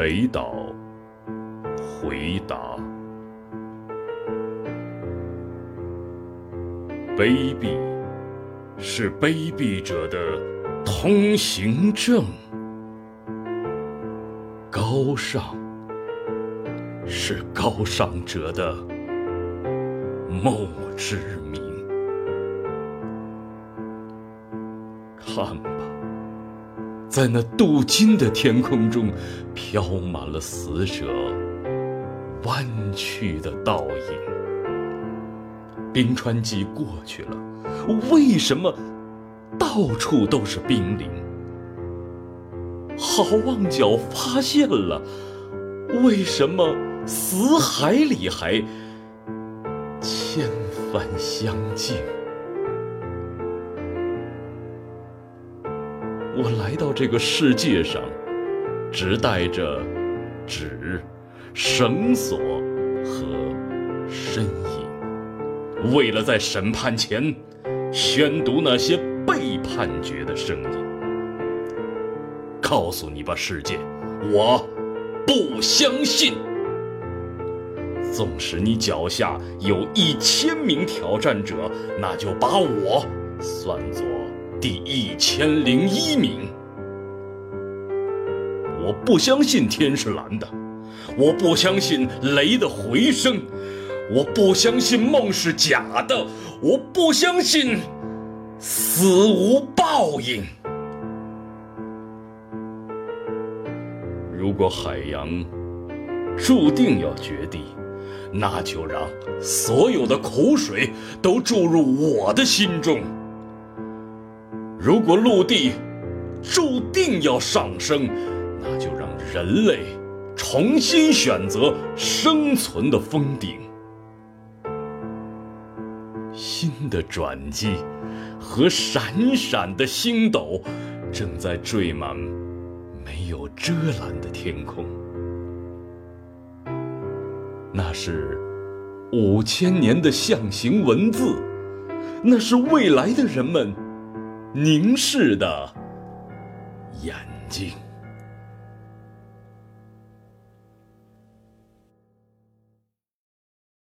北岛回答：卑鄙是卑鄙者的通行证，高尚是高尚者的墓志铭。看吧，在那镀金的天空中，飘满了死者弯曲的倒影。冰川季过去了，为什么到处都是冰凌？好望角发现了，为什么死海里还千帆相竞？我来到这个世界上，只带着纸、绳索和身影，为了在审判前宣读那些被判决的声音。告诉你吧，世界，我不相信。纵使你脚下有一千名挑战者，那就把我算作。第一千零一名，我不相信天是蓝的，我不相信雷的回声，我不相信梦是假的，我不相信死无报应。如果海洋注定要决堤，那就让所有的苦水都注入我的心中。如果陆地注定要上升，那就让人类重新选择生存的峰顶。新的转机和闪闪的星斗正在缀满没有遮拦的天空。那是五千年的象形文字，那是未来的人们。凝视的眼睛。